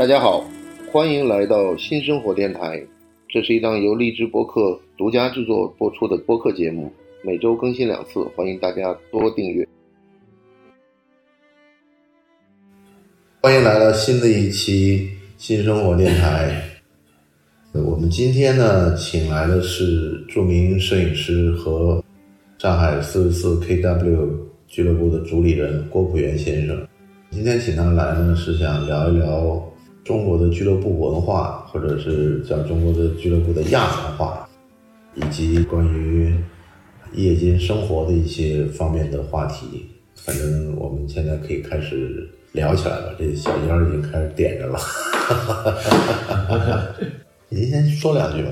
大家好，欢迎来到新生活电台。这是一档由荔枝播客独家制作播出的播客节目，每周更新两次，欢迎大家多订阅。欢迎来到新的一期新生活电台。我们今天呢，请来的是著名摄影师和上海四十四 KW 俱乐部的主理人郭普元先生。今天请他来呢，是想聊一聊中国的俱乐部文化，或者是叫中国的俱乐部的亚文化，以及关于夜间生活的一些方面的话题。反正我们现在可以开始聊起来了，这小烟已经开始点着了。您先说两句吧。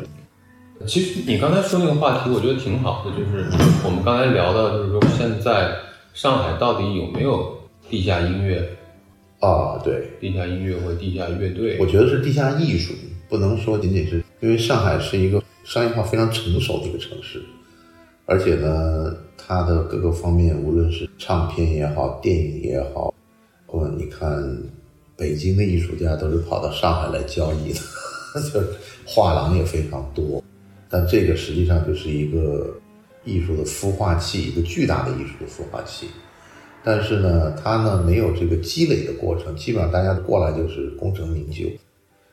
其实你刚才说那个话题，我觉得挺好的，就是我们刚才聊到，就是说现在上海到底有没有地下音乐、啊，对，地下音乐或地下乐队？我觉得是地下艺术，不能说仅仅是因为上海是一个商业化非常成熟的一个城市，而且呢，它的各个方面，无论是唱片也好，电影也好，或者你看北京的艺术家都是跑到上海来交易的，就画廊也非常多，但这个实际上就是一个艺术的孵化器，一个巨大的艺术的孵化器。但是呢，他呢没有这个积累的过程，基本上大家过来就是功成名就。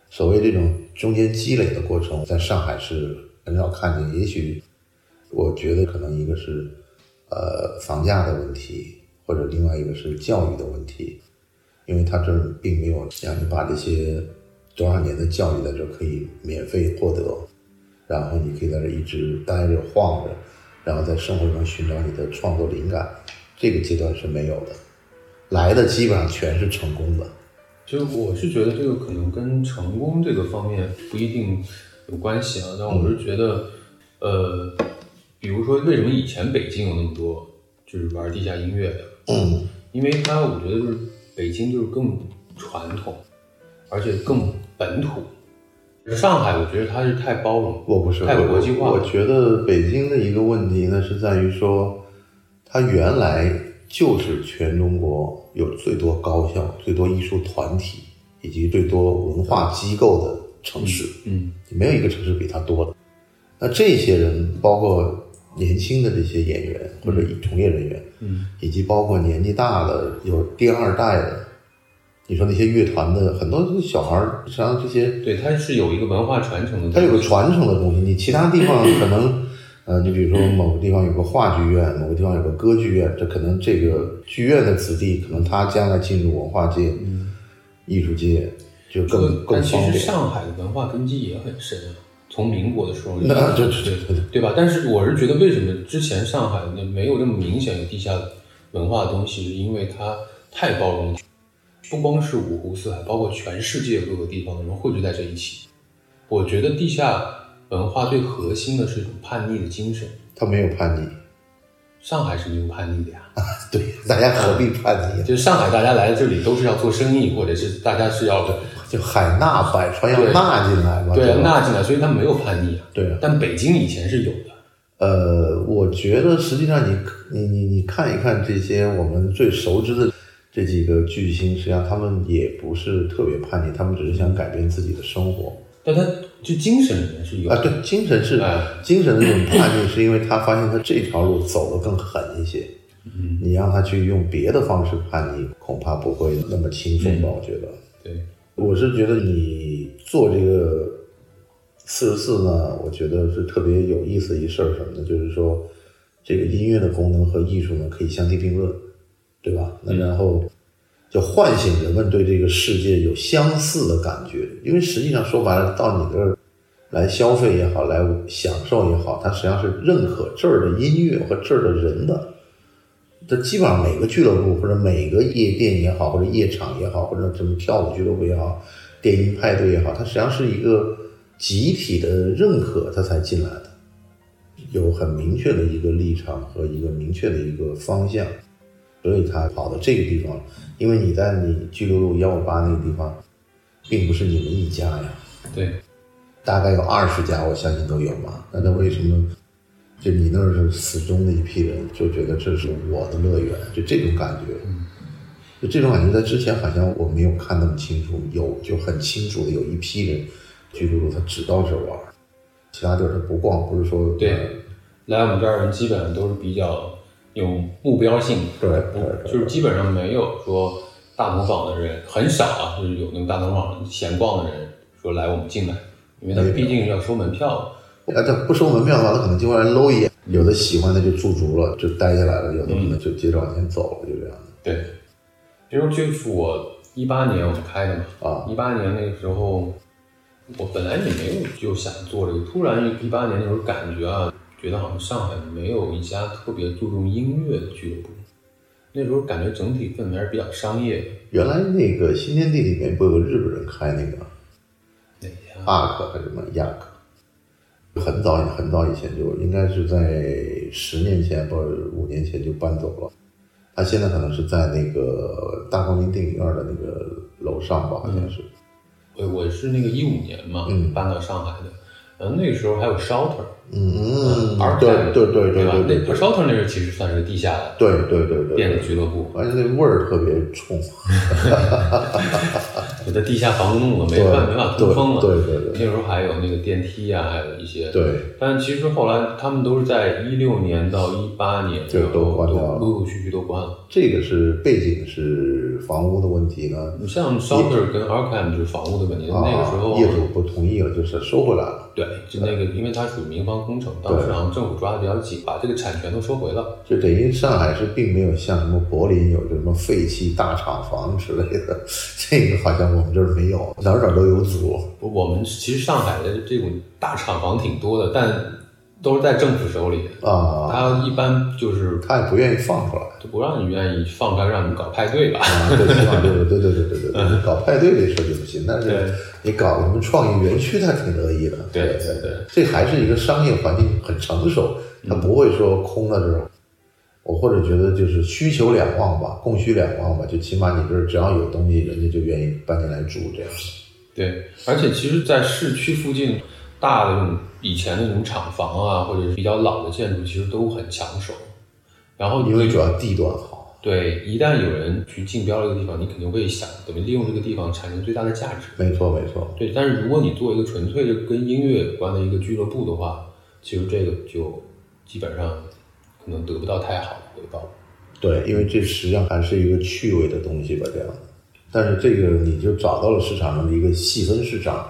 所谓这种中间积累的过程，在上海是很少看见。也许我觉得可能一个是呃房价的问题，或者另外一个是教育的问题，因为他这儿并没有让你把这些多少年的教育在这儿可以免费获得，然后你可以在这一直待着晃着，然后在生活中寻找你的创作灵感。这个阶段是没有的，来的基本上全是成功的。就我是觉得这个可能跟成功这个方面不一定有关系啊，但我是觉得，呃，比如说为什么以前北京有那么多就是玩地下音乐的？嗯，因为它我觉得就是北京就是更传统，而且更本土。上海我觉得它是太包容，我不是太国际化我。我觉得北京的一个问题呢，是在于说，它原来就是全中国有最多高校、最多艺术团体以及最多文化机构的城市，嗯没有一个城市比它多的。那这些人，包括年轻的这些演员或者从业人员，嗯以及包括年纪大的有第二代的，你说那些乐团的很多小孩儿，实际上这些对，它是有一个文化传承的东西。它有个传承的东西，你其他地方可能，呃，你比如说某个地方有个话剧院，某个地方有个歌剧院，这可能这个剧院的子弟，可能他将来进入文化界、艺术界就这个更更但其实。上海的文化根基也很深啊，从民国的时候，那对对对对对，吧？但是我是觉得，为什么之前上海那没有那么明显的地下文化的东西，是因为它太包容了，不光是五湖四海，包括全世界各个地方的人汇聚在这一起。我觉得地下文化最核心的是一种叛逆的精神。他没有叛逆，上海是没有叛逆的呀，对，大家何必叛逆？就是上海大家来这里都是要做生意，或者是 大家是要 就海纳百川要纳进来嘛，对吧纳进来，所以他没有叛逆啊。对啊但北京以前是有的。呃，我觉得实际上你你你你看一看这些我们最熟知的这几个巨星，实际上他们也不是特别叛逆，他们只是想改变自己的生活但他就精神里面是有啊。对，精神是哎精神的这种叛逆，是因为他发现他这条路走得更狠一些。嗯，你让他去用别的方式叛逆，恐怕不会那么轻松吧？我觉得。对，我是觉得你做这个四十四呢，我觉得是特别有意思一事儿，什么呢？就是说，这个音乐的功能和艺术呢可以相提并论，对吧？那然后就唤醒人们对这个世界有相似的感觉，因为实际上说白了，到你这儿来消费也好，来享受也好，它实际上是认可这儿的音乐和这儿的人的。这基本上每个俱乐部或者每个夜店也好，或者夜场也好，或者什么跳舞俱乐部也好，电音派对也好，它实际上是一个集体的认可，它才进来的，有很明确的一个立场和一个明确的一个方向，所以他跑到这个地方，因为你在你巨鹿路幺五八那个地方，并不是你们一家呀，对，大概有二十家，我相信都有嘛。那他为什么就你那儿是死忠的一批人，就觉得这是我的乐园，就这种感觉？就这种感觉，在之前好像我没有看那么清楚，有就很清楚的有一批人，居住他只到这玩，其他地儿他不逛，不是说对，来我们这儿人基本上都是比较有目标性，对就是基本上没有说大同坊的人很少啊，就是有那个大同坊闲逛的人说来我们进来，因为他毕竟要收门票的。啊，这不收门票的话，他可能就过来搂一眼，有的喜欢的就驻足了，就待下来了，有的可能就接着往前走了，就这样的。对，其实就是我一八年我们开的嘛，啊一八年那个时候，我本来也没有就想做这个，突然一八年那时候感觉啊，觉得好像上海没有一家特别注重音乐的俱乐部，那时候感觉整体氛围还是比较商业的。原来那个新天地里面不有个日本人开那个哪家？阿克还是什么亚克？很早很早以前就应该是在十年前或者五年前就搬走了。他现在可能是在那个大光明电影院的那个楼上吧，好像是。我我是那个一五年嘛，嗯搬到上海的，然后那个时候还有 Shelter，嗯而对对对对吧？那对对 Shelter 那个其实算是个地下的对对对对电子，俱乐部，而且那味儿特别冲。我在地下房子弄的没办法没法通风了。对对对那时候还有那个电梯啊，还有一些。对。但其实后来他们都是在一六年到一八年，就都关掉了陆陆续续都关了。这个是背景是房屋的问题呢，你像 Shelter 跟 Arkham 就是房屋的问题，啊，那个时候业主不同意了，就是收回来了。对，就那个，因为它属于民房工程，当时然后政府抓的比较紧，把这个产权都收回了。就等于上海市并没有像什么柏林有这什么废弃大厂房之类的，这个好像我们这儿没有，哪儿哪儿都有组。我我们其实上海的这种大厂房挺多的，但都是在政府手里啊，他一般就是他也不愿意放出来，就不让你愿意放开，让你搞派对吧？对对对对对对对，搞派对这事儿就不行，但是你搞什么创意园区，他挺乐意的。对对对，这还是一个商业环境很成熟，他不会说空了这种。我或者觉得就是需求两旺吧，供需两旺吧，就起码你这只要有东西，人家就愿意搬进来住这样。对，而且其实，在市区附近。大的那种以前的那种厂房啊，或者是比较老的建筑，其实都很抢手。然后因为主要地段好，对，一旦有人去竞标这个地方，你肯定会想怎么利用这个地方产生最大的价值。没错没错。对，但是如果你做一个纯粹的跟音乐有关的一个俱乐部的话，其实这个就基本上可能得不到太好的回报。对，因为这实际上还是一个趣味的东西吧，这样。但是这个你就找到了市场上的一个细分市场，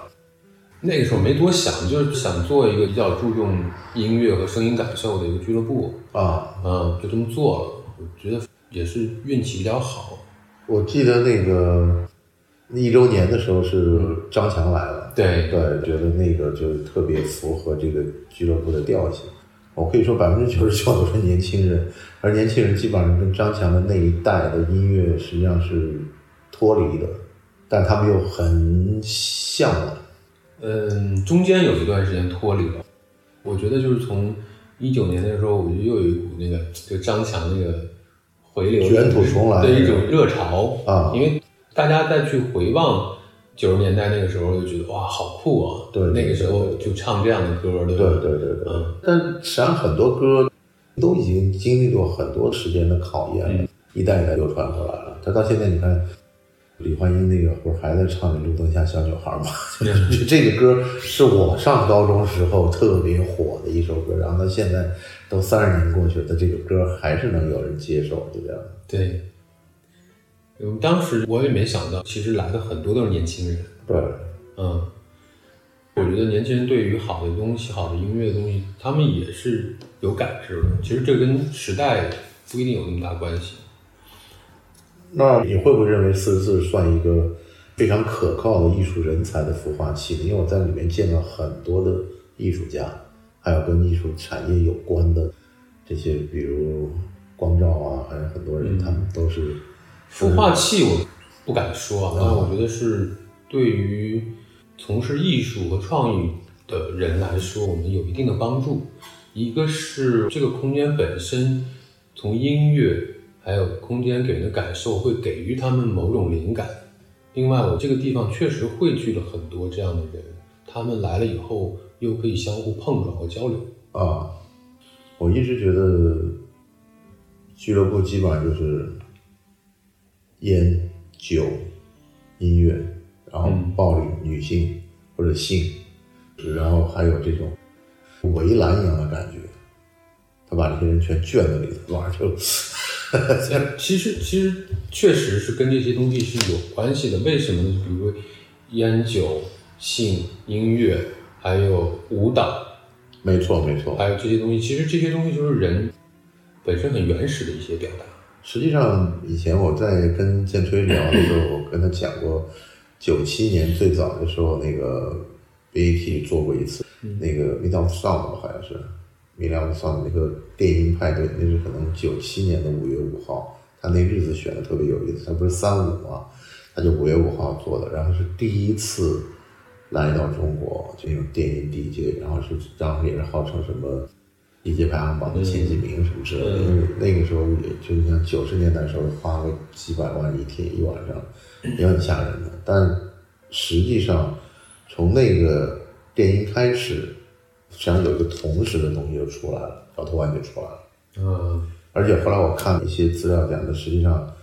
那个时候没多想，就是想做一个比较注重音乐和声音感受的一个俱乐部，啊，嗯，就这么做了。我觉得也是运气比较好。我记得那个一周年的时候是张强来了，对对，觉得那个就特别符合这个俱乐部的调性。我可以说百分之九十九都是年轻人，而年轻人基本上跟张强的那一代的音乐实际上是脱离的，但他们又很向往。嗯，中间有一段时间脱离了。我觉得就是从一九年那时候，我就又有一股那个就张强那个回流卷土重来的一种热潮啊因为大家再去回望九十年代那个时候，就觉得哇，好酷啊！对对那个时候就唱这样的歌，对吧？对对对嗯，但实际上很多歌都已经经历过很多时间的考验了，一代一代流传过来了。他到现在你看，李焕英那个不是还在唱《路灯下小女孩》吗？就这个歌是我上高中时候特别火的一首歌，然后到现在都三十年过去了，这个歌还是能有人接受，就这样。对。嗯，当时我也没想到，其实来的很多都是年轻人。对，嗯，我觉得年轻人对于好的东西、好的音乐的东西，他们也是有感知的。其实这跟时代不一定有那么大关系。那你会不会认为四十四算一个非常可靠的艺术人才的孵化器呢？因为我在里面见了很多的艺术家，还有跟艺术产业有关的这些，比如光照啊，还有很多人，他们都是孵化器我不敢说啊，但我觉得是对于从事艺术和创意的人来说，我们有一定的帮助。一个是这个空间本身，从音乐还有空间给人的感受，会给予他们某种灵感。另外，我这个地方确实汇聚了很多这样的人，他们来了以后又可以相互碰撞和交流。啊。我一直觉得俱乐部基本上就是烟、酒、音乐，然后暴力、女性或者性，然后还有这种围栏一样的感觉，他把这些人全圈在里头，哇，就 其实其实确实是跟这些东西是有关系的。为什么呢？比如说烟酒、性、音乐，还有舞蹈，没错没错。还有这些东西，其实这些东西就是人本身很原始的一些表达。实际上，以前我在跟建吹聊的时候，我跟他讲过，九七年最早的时候，那个 BAT 做过一次，那个 Midnight Sound 好像是 Midnight Sound 那个电音派对，那是可能九七年的五月五号，他那日子选的特别有意思，他不是三五嘛，他就五月五号做的，然后是第一次来到中国，就那种电音 DJ，然后是当时也是号称什么。DJ 排行榜的前几名什么之类的，因为那个时候也就像九十年代时候花个几百万一天一晚上，也很吓人的。但实际上从那个电音开始，实际上有一个同时的东西就出来了，小头丸就出来了。嗯，而且后来我看一些资料讲的，实际上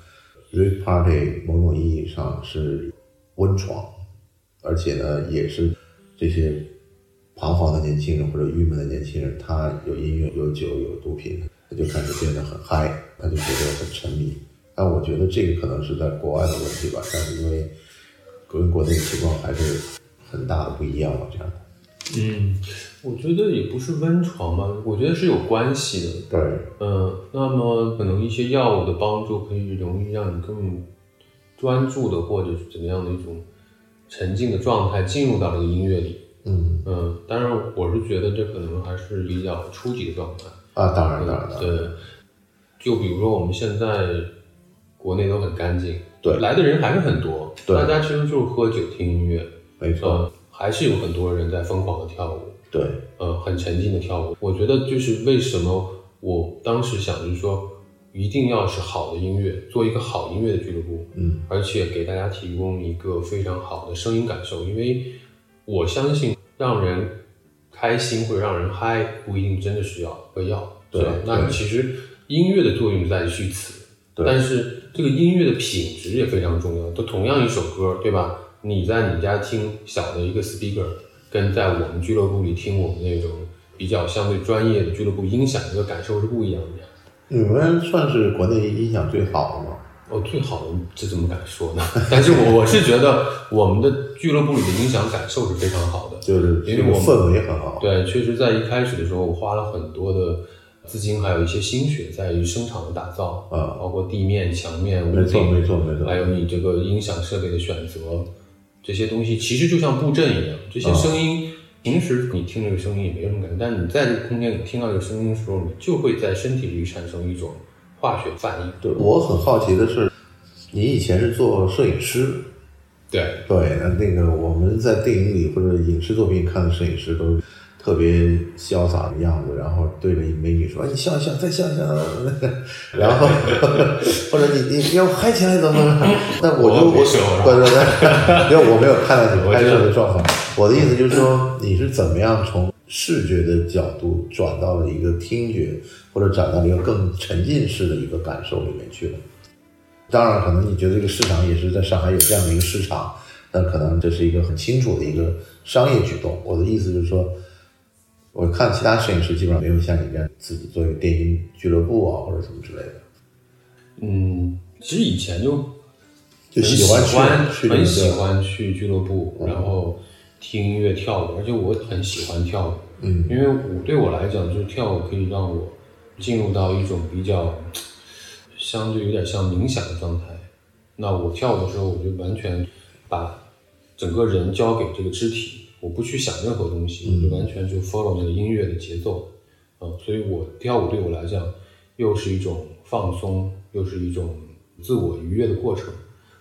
Rave Party 某种意义上是温床，而且呢也是这些。彷徨的年轻人或者郁闷的年轻人，他有音乐、有酒、有毒品，他就开始变得很嗨，他就觉得很沉迷。但我觉得这个可能是在国外的问题吧，但是因为跟国内的情况还是很大的不一样吧，这样。嗯，我觉得也不是温床吧，我觉得是有关系的。对，嗯，那么可能一些药物的帮助可以容易让你更专注的，或者是怎么样的一种沉浸的状态进入到这个音乐里。嗯嗯，当然，我是觉得这可能还是比较初级的状态啊。当然，当然，对。就比如说我们现在国内都很干净，对，来的人还是很多，对，大家其实就是喝酒听音乐，没错，还是有很多人在疯狂的跳舞，对，呃，很沉浸的跳舞。我觉得就是为什么我当时想就是说，一定要是好的音乐，做一个好音乐的俱乐部，嗯，而且给大家提供一个非常好的声音感受，因为。我相信让人开心或者让人嗨，不一定真的是要喝药，对吧？那其实音乐的作用在于此，但是这个音乐的品质也非常重要。都同样一首歌，对吧？你在你家听小的一个 speaker，跟在我们俱乐部里听我们那种比较相对专业的俱乐部音响，这个感受是不一样的。你们算是国内音响最好的吗？哦，最好的这怎么敢说呢？但是我我是觉得我们的俱乐部里的音响感受是非常好的，就是因为我氛围很好。对，确实在一开始的时候，我花了很多的资金，还有一些心血在于声场的打造啊，包括地面、墙面、没错没错没错，还有你这个音响设备的选择，这些东西其实就像布阵一样，这些声音平时你听这个声音也没什么感觉，但你在这个空间里听到这个声音的时候，你就会在身体里产生一种。化学反应。对我很好奇的是，你以前是做摄影师，对对，那那个我们在电影里或者影视作品看的摄影师都特别潇洒的样子，然后对着美女说：“你笑笑，再笑笑。”然后 或者你你要嗨起来怎么怎么？那我就我对对对，因为我没有看到你拍摄的状况。我的意思就是说，你是怎么样从？视觉的角度转到了一个听觉，或者转到了一个更沉浸式的一个感受里面去了。当然，可能你觉得这个市场也是在上海有这样的一个市场，但可能这是一个很清楚的一个商业举动。我的意思就是说，我看其他摄影师基本上没有像你这样自己做一个电音俱乐部啊，或者什么之类的。嗯，其实以前就就喜欢去，很喜欢去俱乐部，然后。听音乐跳舞，而且我很喜欢跳舞，嗯，因为舞对我来讲，就是跳舞可以让我进入到一种比较相对有点像冥想的状态。那我跳舞的时候，我就完全把整个人交给这个肢体，我不去想任何东西，我就完全就 follow 那个音乐的节奏，嗯，所以我跳舞对我来讲又是一种放松，又是一种自我愉悦的过程。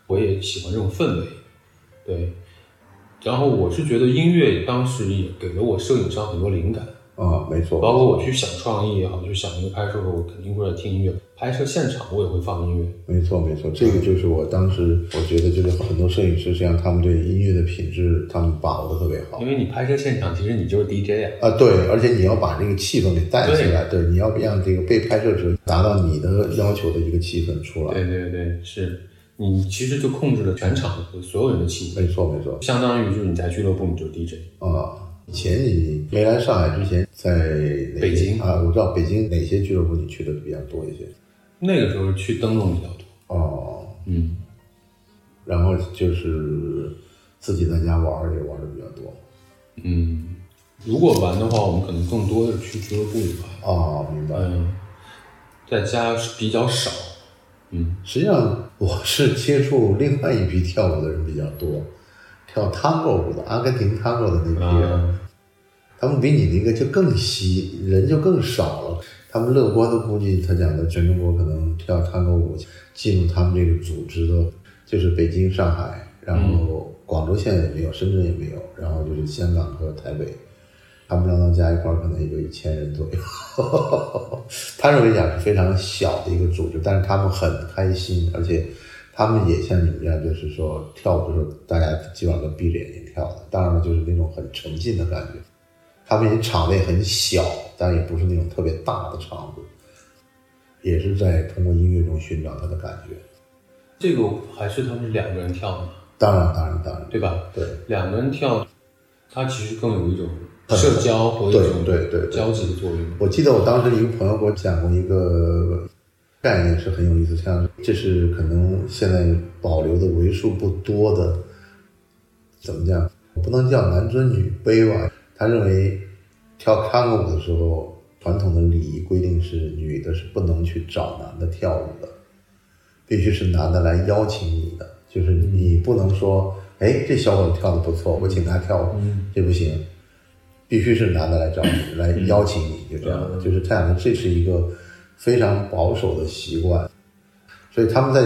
我也喜欢这种氛围，对。然后我是觉得音乐当时也给了我摄影上很多灵感啊，没错。包括我去想创意也好，去想一个拍摄的时候，我肯定会来听音乐。拍摄现场我也会放音乐。没错，没错，这个就是我当时我觉得就是很多摄影师，实际上他们对音乐的品质他们把握的特别好。因为你拍摄现场，其实你就是 DJ 啊。啊，对，而且你要把这个气氛给带起来，对，你要让这个被拍摄者达到你的要求的一个气氛出来。对对对，是。你其实就控制了全场的所有人的气氛没错没错，相当于就是你在俱乐部你就是 DJ。啊。以前你没来上海之前，在北京。啊，我知道北京哪些俱乐部你去的比较多一些？那个时候去灯笼比较多，哦，嗯，然后就是自己在家玩也玩的比较多。嗯，如果玩的话，我们可能更多的去俱乐部里玩，哦，明白。嗯，在家是比较少，嗯，实际上我是接触另外一批跳舞的人比较多，跳探戈舞的阿根廷探戈的那批人，啊他们比你那个就更稀，人就更少了。他们乐观的估计，他讲的全中国可能跳探戈舞进入他们这个组织的，就是北京、上海，然后广州现在也没有，深圳也没有，然后就是香港和台北，他们让他加一块儿可能也就一千人左右。他认为讲是非常小的一个组织，但是他们很开心，而且他们也像你们一样，就是说跳舞的时候，大家基本上都闭着眼睛跳的，当然了，就是那种很沉浸的感觉。他们也场内很小，但也不是那种特别大的场子，也是在通过音乐中寻找他的感觉。这个还是他们两个人跳的吗，当然，当然，当然，对吧？对，两个人跳，它其实更有一种社交和一对种对对对交集的作用。我记得我当时一个朋友给我讲过一个概念，是很有意思，像这是可能现在保留的为数不多的，怎么讲？不能叫男尊女卑吧？他认为跳探戈舞的时候，传统的礼仪规定是女的是不能去找男的跳舞的，必须是男的来邀请你的，就是你不能说，哎，这小伙子跳的不错，我请他跳舞，这不行，必须是男的来找你，来邀请你，就这样的，就是这样的，这是一个非常保守的习惯，所以他们在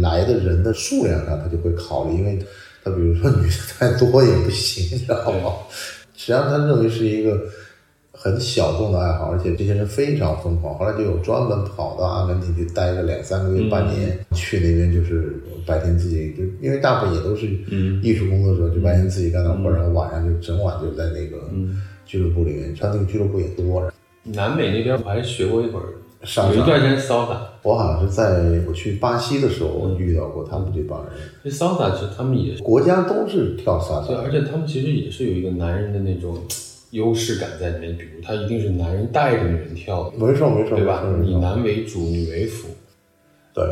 来的人的数量上，他就会考虑，因为他比如说女的太多也不行，你知道吗？实际上他认为是一个很小众的爱好，而且这些人非常疯狂。后来就有专门跑到阿根廷去待个两三个月、半年，去那边就是白天自己就因为大部分也都是艺术工作者，就白天自己干点活，然后晚上就整晚就在那个俱乐部里面。他那个俱乐部也多，南美那边我还学过一会儿，上有一段时间骚打，我好像是在我去巴西的时候，遇到过他们这帮人，这骚打其实他们也是，国家都是跳萨对，萨，而且他们其实也是有一个男人的那种优势感在里面，比如他一定是男人带着女人跳的，没错没错，对吧？以男为主，女为辅。对，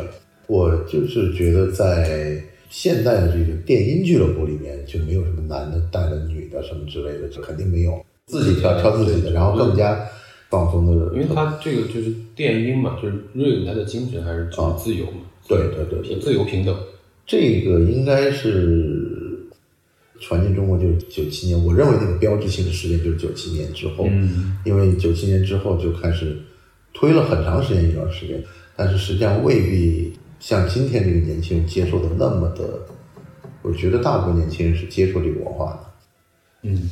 我就是觉得在现代的这个电音俱乐部里面，就没有什么男的带着女的什么之类的，这肯定没有，自己跳跳自己的，然后更加放松的。因为他这个就是电音嘛，就是瑞文他的精神还是就是自由嘛，对对对对自由平等。这个应该是传进中国就是九七年，我认为那个标志性的事件就是九七年之后，嗯。因为九七年之后就开始推了很长时间一段时间，但是实际上未必像今天这个年轻人接受的那么的，我觉得大部分年轻人是接受这个文化的。嗯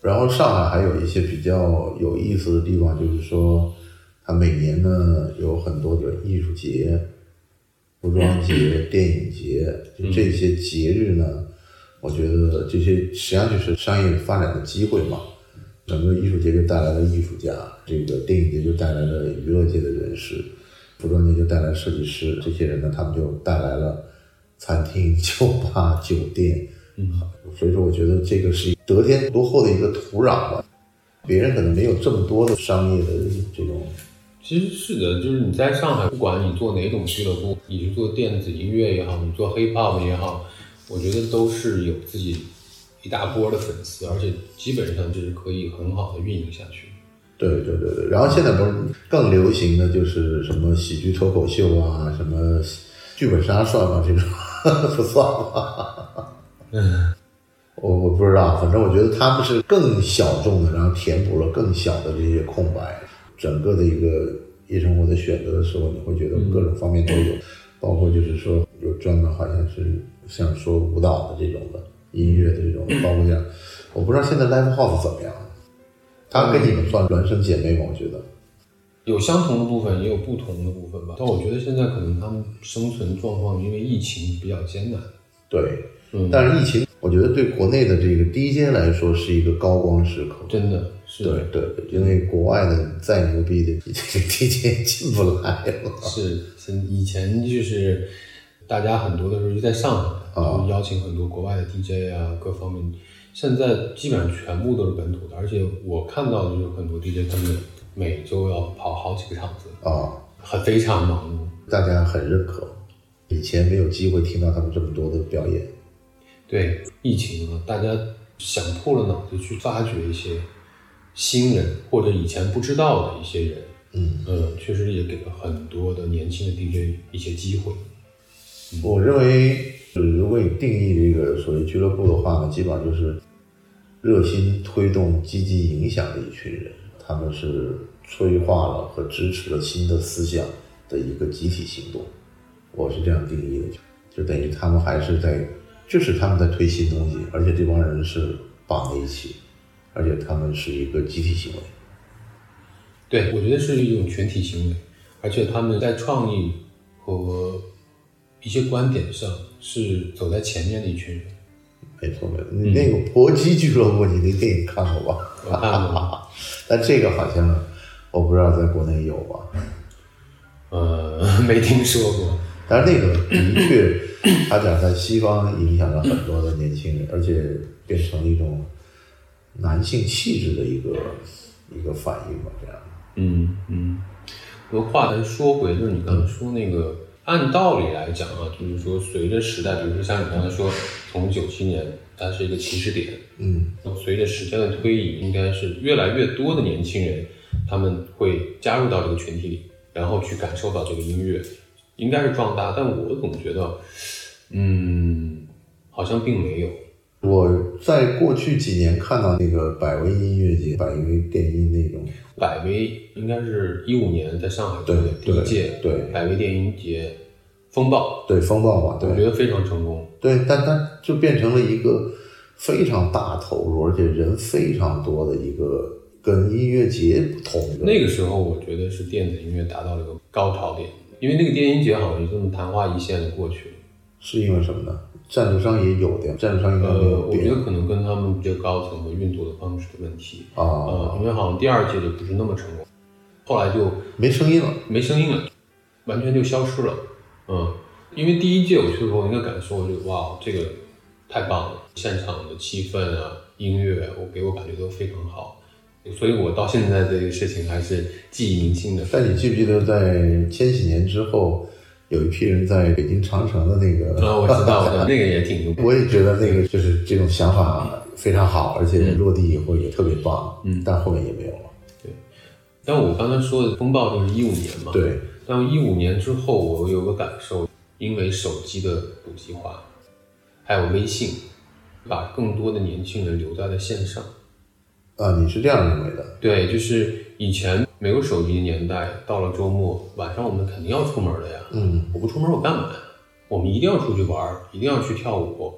然后上海还有一些比较有意思的地方，就是说，它每年呢有很多的艺术节、服装节、电影节，就这些节日呢，我觉得这些实际上就是商业发展的机会嘛。整个艺术节就带来了艺术家，这个电影节就带来了娱乐界的人士，服装节就带来设计师，这些人呢，他们就带来了餐厅、酒吧、酒店。嗯，所以说，我觉得这个是得天独厚的一个土壤吧。别人可能没有这么多的商业的这种，其实是的，就是你在上海，不管你做哪种俱乐部，你是做电子音乐也好，你做 hip hop 也好，我觉得都是有自己一大波的粉丝，而且基本上就是可以很好的运营下去。对对对对。然后现在不是更流行的就是什么喜剧脱口秀啊，什么剧本杀算吗？这种 不算吧？嗯，我我不知道，反正我觉得他们是更小众的，然后填补了更小的这些空白。整个的一个夜生活的选择的时候，你会觉得各种方面都有，包括就是说有专门好像是像说舞蹈的这种的音乐的这种，包括像我不知道现在 live house 怎么样，他跟你们算孪生姐妹吗？我觉得。有相同的部分，也有不同的部分吧。但我觉得现在可能他们生存状况因为疫情比较艰难。对，嗯，但是疫情，我觉得对国内的这个 DJ 来说是一个高光时刻。真的是对对，因为国外的再牛逼的这个 DJ 进不来了。是，以前就是大家很多的时候就在上海，邀请很多国外的 DJ 啊，各方面。现在基本上全部都是本土的，而且我看到的就是很多 DJ 他们每周要跑好几个场子，啊，很非常忙碌。大家很认可。以前没有机会听到他们这么多的表演，对疫情啊，大家想破了脑子去发掘一些新人或者以前不知道的一些人，嗯嗯，确实也给了很多的年轻的 DJ 一些机会。我认为，如果你定义这个所谓俱乐部的话呢，基本上就是热心推动、积极影响的一群人，他们是催化了和支持了新的思想的一个集体行动。我是这样定义的，就等于他们还是在，就是他们在推新东西，而且这帮人是绑在一起，而且他们是一个集体行为。对，我觉得是一种群体行为，而且他们在创意和一些观点上是走在前面的一群人。没错，没错。你那个搏击俱乐部，你那电影看过吧？我看过，但这个好像我不知道在国内有吧？呃，没听说过。但是那个的确，他讲在西方影响了很多的年轻人，而且变成了一种男性气质的一个一个反应吧，这样。嗯嗯，我话再说回，就是你刚才说那个，按道理来讲啊，就是说随着时代，比如说像你刚才说，从九七年它是一个起始点，嗯。随着时间的推移，应该是越来越多的年轻人他们会加入到这个群体里，然后去感受到这个音乐，应该是壮大。但我总觉得，嗯，好像并没有。我在过去几年看到那个百威音乐节、百威电音那种，百威应该是一五年在上海做的第对一届对百威电音节风暴，对风暴嘛，对我觉得非常成功。对，但它就变成了一个非常大投入，而且人非常多的一个跟音乐节不同的那个时候，我觉得是电子音乐达到了一个高潮点，因为那个电音节好像就这么昙花一现的过去了。是因为什么呢？赞助商也有的，赞助商应该没呃，有变我觉得可能跟他们比较高层的运作的方式的问题。啊，呃，因为好像第二届就不是那么成功，后来就没声音了。没声音了，完全就消失了。嗯，因为第一届我去的时候，那个感受就是哇，这个太棒了，现场的气氛啊，音乐，我给我感觉都非常好，所以我到现在这个事情还是记忆铭心的。但你记不记得在千禧年之后，有一批人在北京长城的那个，啊，我知道的，那个也挺牛。我也觉得那个就是这种想法非常好，而且落地以后也特别棒。嗯，但后面也没有了。对但我刚才说的风暴就是一五年嘛，。对，但一五年之后，我有个感受，因为手机的普及化，还有微信，把更多的年轻人留在了线上。啊，你是这样认为的？对，就是以前没有手机的年代，到了周末晚上，我们肯定要出门的呀。嗯，我不出门我干嘛呀？我们一定要出去玩儿，一定要去跳舞，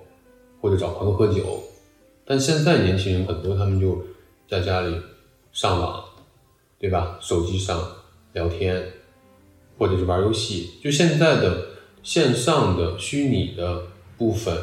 或者找朋友喝酒。但现在年轻人很多，他们就在家里上网，对吧？手机上聊天，或者是玩游戏。就现在的线上的虚拟的部分，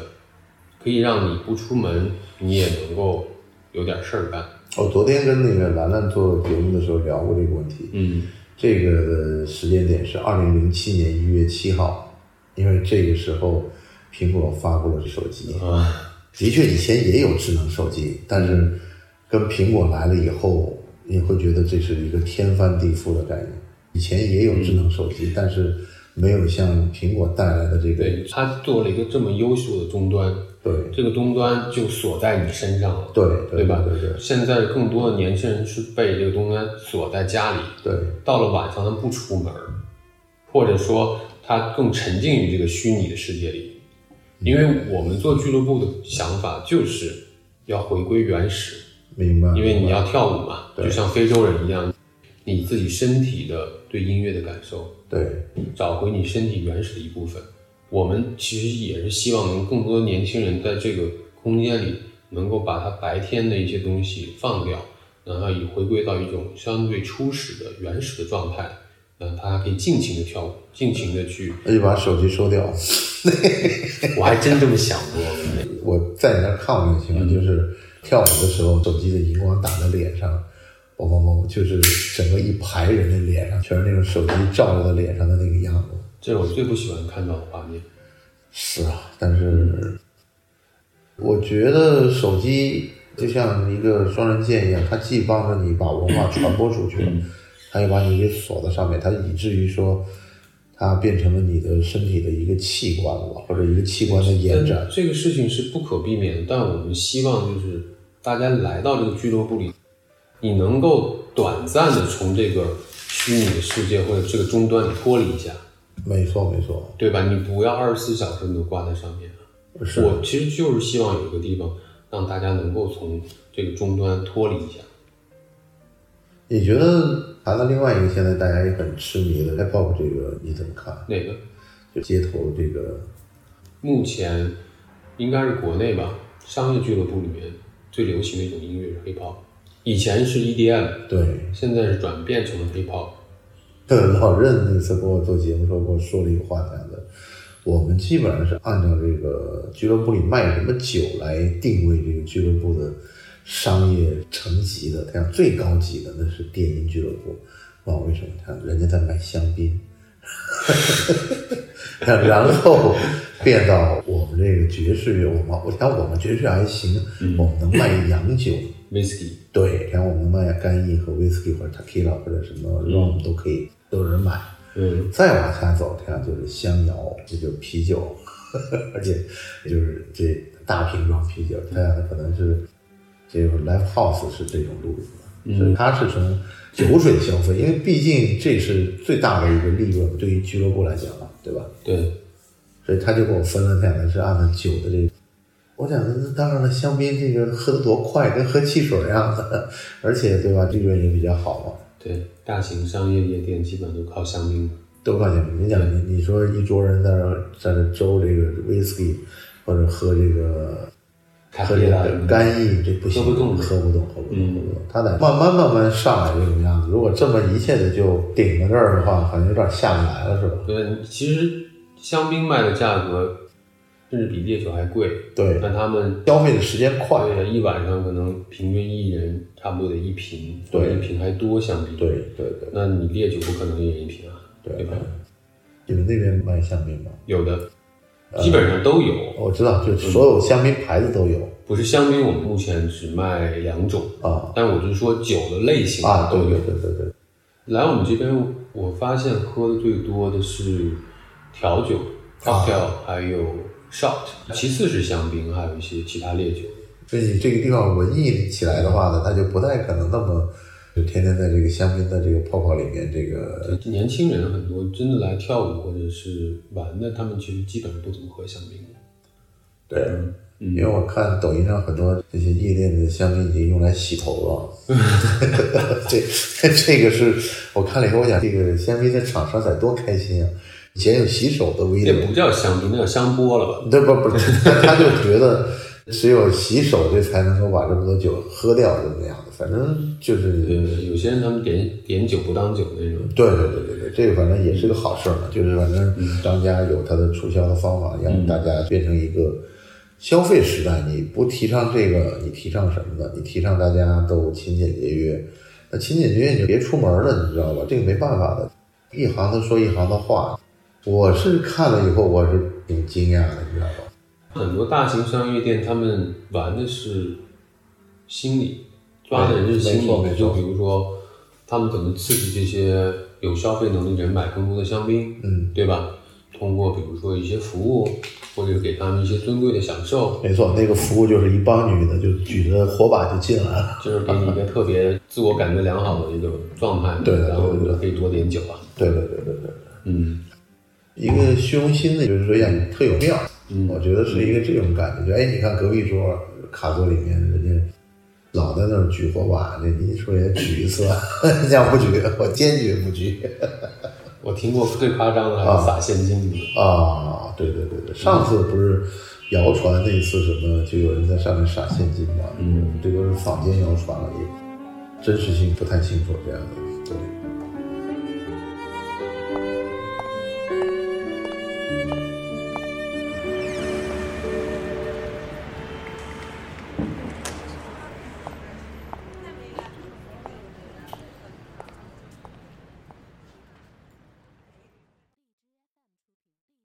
可以让你不出门，你也能够有点事儿干。我昨天跟那个兰兰做节目的时候聊过这个问题。嗯这个时间点是二零零七年一月七号，因为这个时候苹果发布了手机。啊。的确，以前也有智能手机，但是跟苹果来了以后，你会觉得这是一个天翻地覆的概念。以前也有智能手机，但是没有像苹果带来的这个对，他做了一个这么优秀的终端，对这个终端就锁在你身上了，对对吧？对对现在更多的年轻人是被这个终端锁在家里，对到了晚上他不出门，或者说他更沉浸于这个虚拟的世界里。因为我们做俱乐部的想法就是要回归原始，明白。因为你要跳舞嘛，对就像非洲人一样，你自己身体的对音乐的感受，对找回你身体原始的一部分。我们其实也是希望能更多的年轻人在这个空间里，能够把他白天的一些东西放掉，然后以回归到一种相对初始的原始的状态，那他还可以尽情的跳舞，尽情的去。那就把手机收掉。我还真这么想过，我在你那儿看过那个情况，就是跳舞的时候，手机的荧光打在脸上，嘣嘣嘣，就是整个一排人的脸上全是那种手机照着的脸上的那个样子。这是我最不喜欢看到的画面。是啊，但是我觉得手机就像一个双刃剑一样，它既帮着你把文化传播出去了，它又把你给锁在上面，它以至于说它变成了你的身体的一个器官了，或者一个器官的延展。这个事情是不可避免的，但我们希望就是大家来到这个俱乐部里，你能够短暂的从这个虚拟的世界或者这个终端里脱离一下，没错，没错，对吧？你不要二十四小时都挂在上面。是我其实就是希望有一个地方让大家能够从这个终端脱离一下。你觉得谈到另外一个现在大家也很痴迷的 hip hop 这个你怎么看？哪个？就街头这个目前应该是国内吧，商业俱乐部里面最流行的一种音乐是 hip hop，以前是 EDM，对，现在是转变成了 hip hop。老任那次跟我做节目时候跟我说了一个话，讲的，我们基本上是按照这个俱乐部里卖什么酒来定位这个俱乐部的商业层级的。他讲最高级的那是电音俱乐部，不知道为什么，他人家在卖香槟，然后变到我们这个爵士乐，我们我想我们爵士还行，我们能卖洋酒。Whisky，对，然后我们卖干邑和 whisky 或者 tequila 或者什么 rum 都可以，都有人买。嗯，再往下走，这样就是香窑，这就是啤酒，而且就是这大瓶装啤酒，它可能是这个 live house 是这种路子，所以它是从酒水消费，因为毕竟这是最大的一个利润，对于俱乐部来讲嘛，对吧？对，所以他就给我分了，这样的是按照酒的这个。我讲的那当然了，香槟这个喝的多快，跟喝汽水一样的，而且对吧，利润也比较好嘛。对，大型商业夜店基本都靠香槟。都靠香槟。你想你你说一桌人在这儿在那周这个 whisky 或者喝这个喝这个干邑，这不行，喝不动喝不动，喝不动，喝不动。他得慢慢慢慢上来这种样子。如果这么一下子就顶在这儿的话，好像有点下不来了，是吧？对，其实香槟卖的价格甚至比烈酒还贵，对，但他们消费的时间快。对一晚上可能平均一人差不多得一瓶，对一瓶还多相比。对对对那你烈酒不可能一人一瓶啊，对吧？你们那边卖香槟吗？有的，基本上都有。我知道，就是所有香槟牌子都有不是香槟，我们目前只卖两种，啊但我就是说酒的类型啊！对。对对对对，来我们这边，我发现喝的最多的是调酒、啊 cocktail，还有 shot，其次是香槟，还有一些其他烈酒。所以你这个地方文艺起来的话呢，它就不太可能那么就天天在这个香槟的这个泡泡里面这个年轻人很多真的来跳舞或者是玩的，他们其实基本上不怎么喝香槟。对，因为我看抖音上很多这些夜店的香槟已经用来洗头了，这这个是我看了以后，我想这个香槟的厂商得多开心啊！以前有洗手的 i 不叫香槟，那叫香波了吧？对不不是，他他就觉得只有洗手这才能够把这么多酒喝掉，怎么样的？反正就是对，有些人他们点点酒不当酒那种。对对对对对，这个反正也是个好事儿嘛，就是反正商家有他的促销的方法，让大家变成一个消费时代。你不提倡这个，你提倡什么呢？你提倡大家都勤俭节约，那勤俭节约你就别出门了，你知道吧？这个没办法的，一行都说一行的话。我是看了以后，我是挺惊讶的，你知道吧？很多大型商业店，他们玩的是心理，抓的人是心理。就比如说，他们怎么刺激这些有消费能力人买更多的香槟，嗯，对吧？通过比如说一些服务，或者给他们一些尊贵的享受，没错，那个服务就是一帮女的就举着火把就进来了。就是给你一个特别自我感觉良好的一个状态，对的然后你就可以多点酒啊。对对对对对。嗯，一个虚荣心的，就是说让你特有面儿。我觉得是一个这种感觉。就哎，你看隔壁桌卡座里面人家老在那儿举火把，那你说也举一次，人家不举，我坚决不举。我听过最夸张的还是撒现金的。啊，对对对对，上次不是谣传那次什么，就有人在上面撒现金嘛？嗯，这都是坊间谣传而已，真实性不太清楚这样的。对。